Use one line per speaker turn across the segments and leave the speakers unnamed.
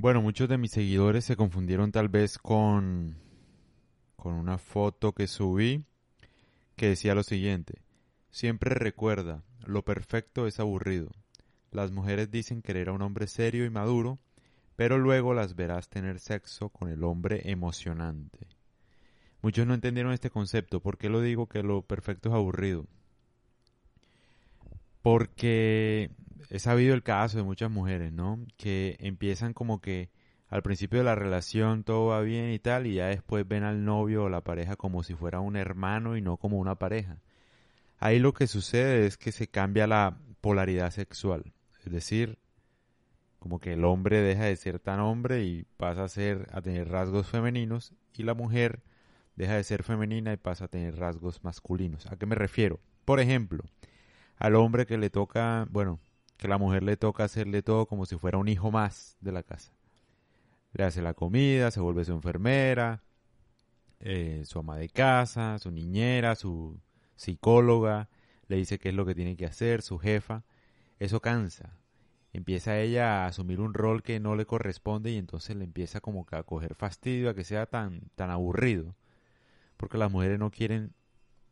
Bueno, muchos de mis seguidores se confundieron tal vez con, con una foto que subí que decía lo siguiente. Siempre recuerda, lo perfecto es aburrido. Las mujeres dicen querer a un hombre serio y maduro, pero luego las verás tener sexo con el hombre emocionante. Muchos no entendieron este concepto. ¿Por qué lo digo que lo perfecto es aburrido? Porque he sabido el caso de muchas mujeres, ¿no? Que empiezan como que al principio de la relación todo va bien y tal, y ya después ven al novio o la pareja como si fuera un hermano y no como una pareja. Ahí lo que sucede es que se cambia la polaridad sexual, es decir, como que el hombre deja de ser tan hombre y pasa a ser a tener rasgos femeninos y la mujer deja de ser femenina y pasa a tener rasgos masculinos. ¿A qué me refiero? Por ejemplo, al hombre que le toca, bueno, que la mujer le toca hacerle todo como si fuera un hijo más de la casa. Le hace la comida, se vuelve su enfermera, eh, su ama de casa, su niñera, su psicóloga, le dice qué es lo que tiene que hacer, su jefa. Eso cansa. Empieza ella a asumir un rol que no le corresponde y entonces le empieza como que a coger fastidio a que sea tan, tan aburrido. Porque las mujeres no quieren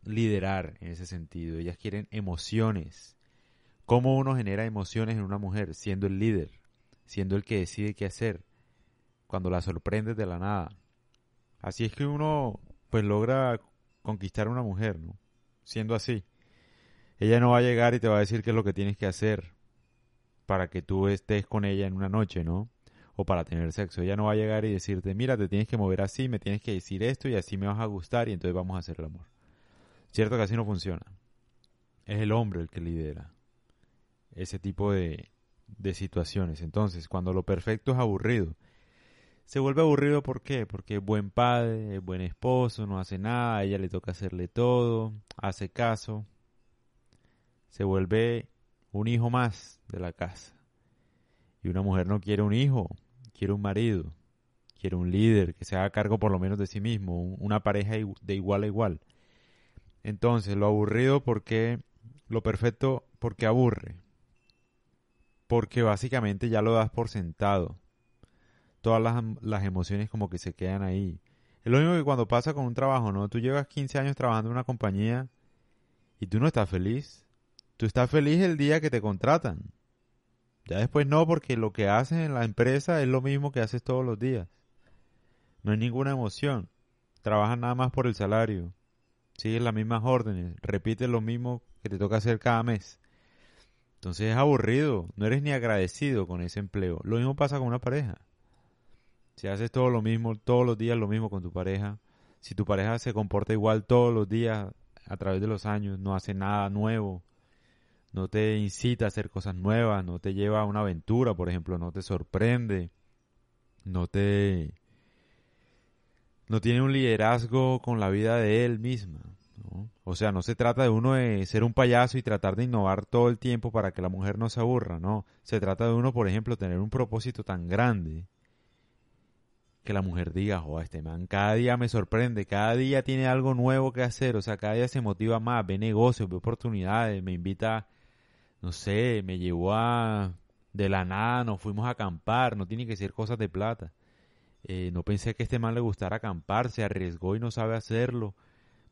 liderar en ese sentido, ellas quieren emociones ¿Cómo uno genera emociones en una mujer siendo el líder, siendo el que decide qué hacer, cuando la sorprende de la nada? Así es que uno pues logra conquistar a una mujer, ¿no? Siendo así. Ella no va a llegar y te va a decir qué es lo que tienes que hacer para que tú estés con ella en una noche, ¿no? O para tener sexo. Ella no va a llegar y decirte, mira, te tienes que mover así, me tienes que decir esto y así me vas a gustar y entonces vamos a hacer el amor. Cierto que así no funciona. Es el hombre el que lidera ese tipo de, de situaciones. Entonces, cuando lo perfecto es aburrido, se vuelve aburrido ¿por qué? Porque es buen padre, es buen esposo, no hace nada, a ella le toca hacerle todo, hace caso, se vuelve un hijo más de la casa. Y una mujer no quiere un hijo, quiere un marido, quiere un líder que se haga cargo por lo menos de sí mismo, una pareja de igual a igual. Entonces, lo aburrido porque lo perfecto porque aburre, porque básicamente ya lo das por sentado. Todas las, las, emociones como que se quedan ahí. Es lo mismo que cuando pasa con un trabajo, ¿no? Tú llevas 15 años trabajando en una compañía y tú no estás feliz. Tú estás feliz el día que te contratan. Ya después no, porque lo que haces en la empresa es lo mismo que haces todos los días. No hay ninguna emoción. Trabajas nada más por el salario. Sigues las mismas órdenes. Repites lo mismo que te toca hacer cada mes. Entonces es aburrido, no eres ni agradecido con ese empleo. Lo mismo pasa con una pareja. Si haces todo lo mismo, todos los días lo mismo con tu pareja, si tu pareja se comporta igual todos los días a través de los años, no hace nada nuevo, no te incita a hacer cosas nuevas, no te lleva a una aventura, por ejemplo, no te sorprende, no te... no tiene un liderazgo con la vida de él misma. O sea, no se trata de uno de ser un payaso y tratar de innovar todo el tiempo para que la mujer no se aburra, no. Se trata de uno, por ejemplo, tener un propósito tan grande que la mujer diga, oh, este man cada día me sorprende, cada día tiene algo nuevo que hacer, o sea, cada día se motiva más, ve negocios, ve oportunidades, me invita, no sé, me llevó a de la nada, nos fuimos a acampar, no tiene que ser cosas de plata. Eh, no pensé que este man le gustara acampar, se arriesgó y no sabe hacerlo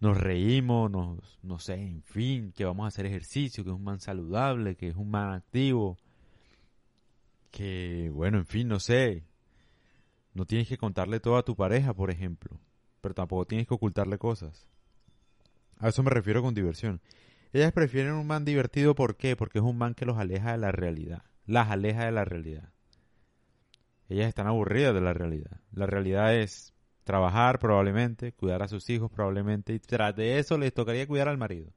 nos reímos, nos, no sé, en fin, que vamos a hacer ejercicio, que es un man saludable, que es un man activo, que, bueno, en fin, no sé, no tienes que contarle todo a tu pareja, por ejemplo, pero tampoco tienes que ocultarle cosas. A eso me refiero con diversión. Ellas prefieren un man divertido, ¿por qué? Porque es un man que los aleja de la realidad, las aleja de la realidad. Ellas están aburridas de la realidad. La realidad es trabajar probablemente, cuidar a sus hijos probablemente, y tras de eso les tocaría cuidar al marido.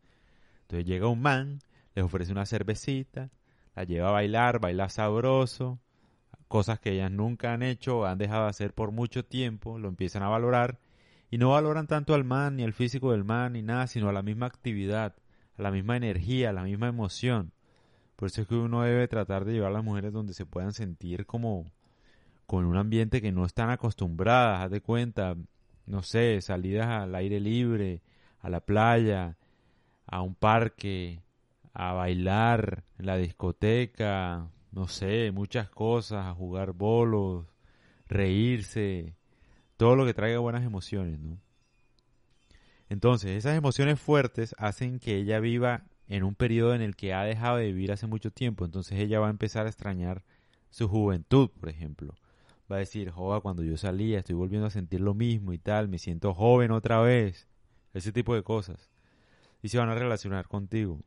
Entonces llega un man, les ofrece una cervecita, la lleva a bailar, baila sabroso, cosas que ellas nunca han hecho, han dejado de hacer por mucho tiempo, lo empiezan a valorar y no valoran tanto al man ni al físico del man ni nada, sino a la misma actividad, a la misma energía, a la misma emoción. Por eso es que uno debe tratar de llevar a las mujeres donde se puedan sentir como con un ambiente que no están acostumbradas, haz de cuenta, no sé, salidas al aire libre, a la playa, a un parque, a bailar en la discoteca, no sé, muchas cosas, a jugar bolos, reírse, todo lo que traiga buenas emociones, ¿no? Entonces, esas emociones fuertes hacen que ella viva en un periodo en el que ha dejado de vivir hace mucho tiempo, entonces ella va a empezar a extrañar su juventud, por ejemplo. Va a decir, joda, cuando yo salía estoy volviendo a sentir lo mismo y tal, me siento joven otra vez, ese tipo de cosas. Y se van a relacionar contigo.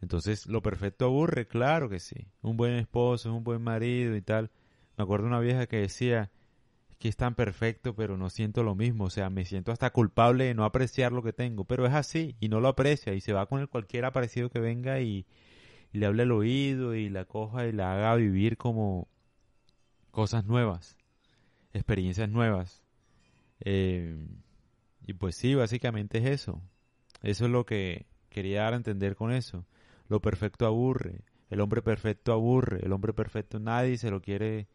Entonces, lo perfecto aburre, claro que sí. Un buen esposo, un buen marido y tal. Me acuerdo una vieja que decía, que es tan perfecto, pero no siento lo mismo. O sea, me siento hasta culpable de no apreciar lo que tengo. Pero es así, y no lo aprecia, y se va con el cualquier aparecido que venga y, le hable el oído y la coja y la haga vivir como cosas nuevas, experiencias nuevas. Eh, y pues sí, básicamente es eso. Eso es lo que quería dar a entender con eso. Lo perfecto aburre. El hombre perfecto aburre. El hombre perfecto nadie se lo quiere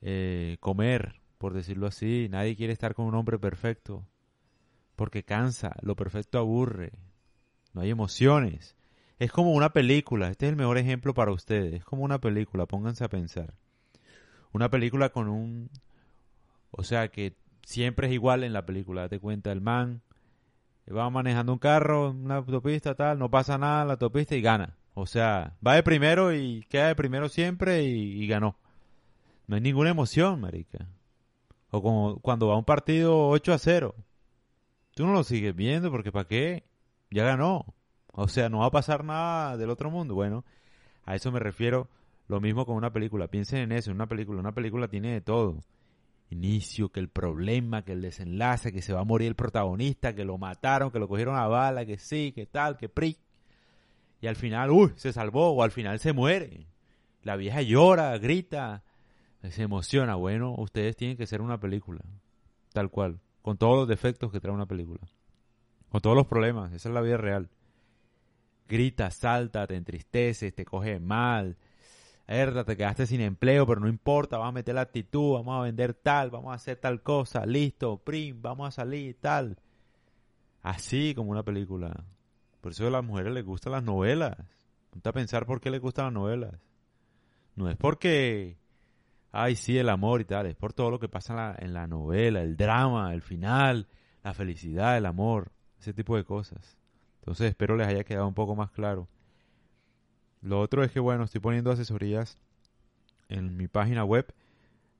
eh, comer, por decirlo así. Nadie quiere estar con un hombre perfecto. Porque cansa. Lo perfecto aburre. No hay emociones. Es como una película. Este es el mejor ejemplo para ustedes. Es como una película. Pónganse a pensar. Una película con un... O sea que siempre es igual en la película. Date cuenta, el man va manejando un carro, una autopista, tal, no pasa nada en la autopista y gana. O sea, va de primero y queda de primero siempre y, ganó. No hay ninguna emoción, marica. O como cuando va un partido 8 a 0. Tú no lo sigues viendo porque ¿para qué? Ya ganó. O sea, no va a pasar nada del otro mundo. Bueno, a eso me refiero. Lo mismo con una película. Piensen en eso, una película. Una película tiene de todo inicio, que el problema, que el desenlace, que se va a morir el protagonista, que lo mataron, que lo cogieron a bala, que sí, que tal, que pri. Y al final, uy, se salvó, o al final se muere. La vieja llora, grita, se emociona. Bueno, ustedes tienen que ser una película, tal cual, con todos los defectos que trae una película, con todos los problemas, esa es la vida real. Grita, salta, te entristeces, te coge mal, Herda, te quedaste sin empleo, pero no importa, vamos a meter la actitud, vamos a vender tal, vamos a hacer tal cosa, listo, prim, vamos a salir, tal. Así como una película. Por eso a las mujeres les gustan las novelas. Ponte a pensar por qué les gustan las novelas. No es porque, ay, sí, el amor y tal, es por todo lo que pasa en la, en la novela, el drama, el final, la felicidad, el amor, ese tipo de cosas. Entonces espero les haya quedado un poco más claro. Lo otro es que, bueno, estoy poniendo asesorías en mi página web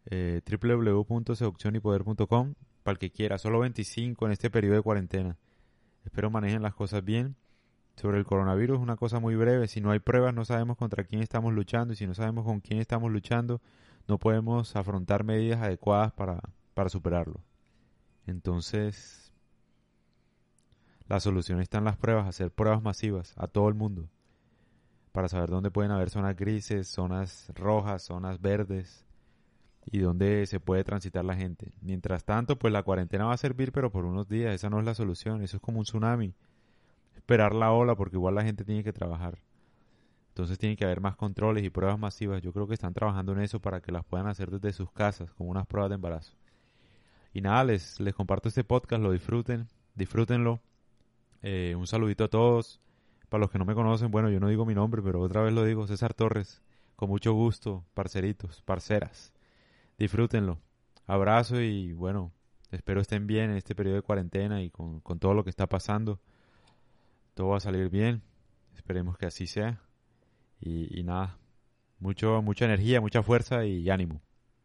eh, www.seduccionypoder.com para el que quiera, solo 25 en este periodo de cuarentena. Espero manejen las cosas bien. Sobre el coronavirus, una cosa muy breve, si no hay pruebas no sabemos contra quién estamos luchando y si no sabemos con quién estamos luchando, no podemos afrontar medidas adecuadas para, para superarlo. Entonces, la solución está en las pruebas, hacer pruebas masivas a todo el mundo para saber dónde pueden haber zonas grises, zonas rojas, zonas verdes y dónde se puede transitar la gente. Mientras tanto, pues la cuarentena va a servir, pero por unos días, esa no es la solución, eso es como un tsunami. Esperar la ola porque igual la gente tiene que trabajar. Entonces tiene que haber más controles y pruebas masivas. Yo creo que están trabajando en eso para que las puedan hacer desde sus casas, como unas pruebas de embarazo. Y nada, les, les comparto este podcast, lo disfruten, disfrútenlo. Eh, un saludito a todos. Para los que no me conocen, bueno, yo no digo mi nombre, pero otra vez lo digo, César Torres. Con mucho gusto, parceritos, parceras. Disfrútenlo. Abrazo y bueno, espero estén bien en este periodo de cuarentena y con, todo lo que está pasando. Todo va a salir bien. Esperemos que así sea. Y, y nada, mucho, mucha energía, mucha fuerza y ánimo.